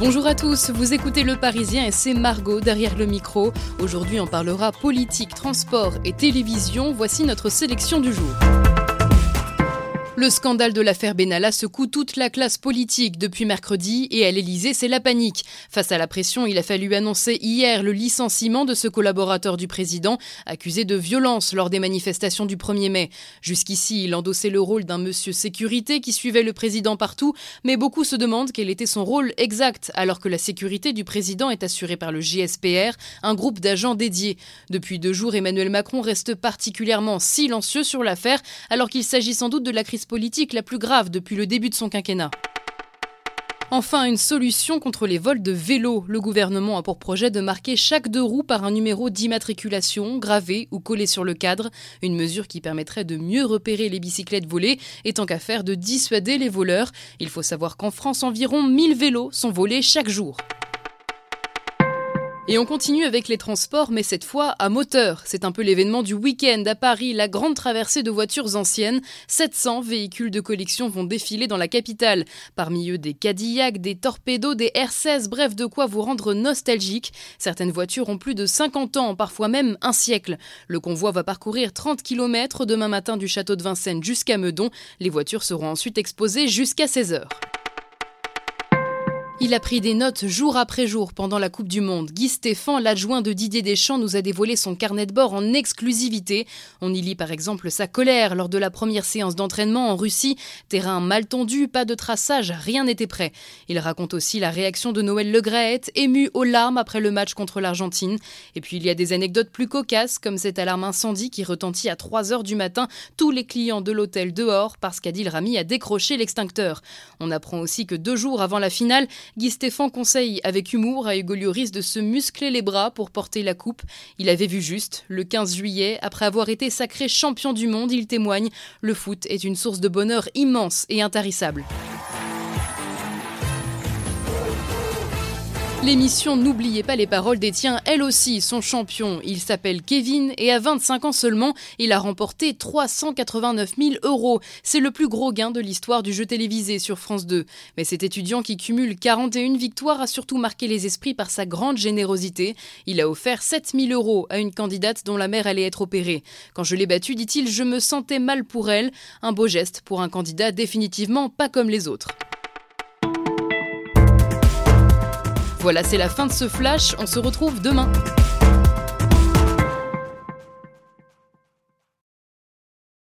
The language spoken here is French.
Bonjour à tous, vous écoutez Le Parisien et c'est Margot derrière le micro. Aujourd'hui, on parlera politique, transport et télévision. Voici notre sélection du jour. Le scandale de l'affaire Benalla secoue toute la classe politique depuis mercredi et à l'Elysée, c'est la panique. Face à la pression, il a fallu annoncer hier le licenciement de ce collaborateur du président accusé de violence lors des manifestations du 1er mai. Jusqu'ici, il endossait le rôle d'un monsieur sécurité qui suivait le président partout, mais beaucoup se demandent quel était son rôle exact alors que la sécurité du président est assurée par le GSPR, un groupe d'agents dédiés. Depuis deux jours, Emmanuel Macron reste particulièrement silencieux sur l'affaire alors qu'il s'agit sans doute de la crise politique la plus grave depuis le début de son quinquennat. Enfin, une solution contre les vols de vélos. Le gouvernement a pour projet de marquer chaque deux roues par un numéro d'immatriculation gravé ou collé sur le cadre, une mesure qui permettrait de mieux repérer les bicyclettes volées et tant qu'à faire de dissuader les voleurs. Il faut savoir qu'en France, environ 1000 vélos sont volés chaque jour. Et on continue avec les transports, mais cette fois à moteur. C'est un peu l'événement du week-end à Paris, la grande traversée de voitures anciennes. 700 véhicules de collection vont défiler dans la capitale. Parmi eux, des Cadillac, des Torpedos, des R16, bref, de quoi vous rendre nostalgique. Certaines voitures ont plus de 50 ans, parfois même un siècle. Le convoi va parcourir 30 km demain matin du château de Vincennes jusqu'à Meudon. Les voitures seront ensuite exposées jusqu'à 16 heures. Il a pris des notes jour après jour pendant la Coupe du Monde. Guy Stéphane, l'adjoint de Didier Deschamps, nous a dévoilé son carnet de bord en exclusivité. On y lit par exemple sa colère lors de la première séance d'entraînement en Russie. Terrain mal tendu, pas de traçage, rien n'était prêt. Il raconte aussi la réaction de Noël Legraët, ému aux larmes après le match contre l'Argentine. Et puis il y a des anecdotes plus cocasses, comme cette alarme incendie qui retentit à 3 heures du matin tous les clients de l'hôtel dehors parce qu'Adil Rami a décroché l'extincteur. On apprend aussi que deux jours avant la finale, Guy Stéphane conseille avec humour à Hugo Lloris de se muscler les bras pour porter la coupe. Il avait vu juste. Le 15 juillet, après avoir été sacré champion du monde, il témoigne Le foot est une source de bonheur immense et intarissable. L'émission N'oubliez pas les paroles détient elle aussi son champion. Il s'appelle Kevin et à 25 ans seulement, il a remporté 389 000 euros. C'est le plus gros gain de l'histoire du jeu télévisé sur France 2. Mais cet étudiant qui cumule 41 victoires a surtout marqué les esprits par sa grande générosité. Il a offert 7 000 euros à une candidate dont la mère allait être opérée. Quand je l'ai battue, dit-il, je me sentais mal pour elle. Un beau geste pour un candidat définitivement pas comme les autres. Voilà, c'est la fin de ce flash. On se retrouve demain.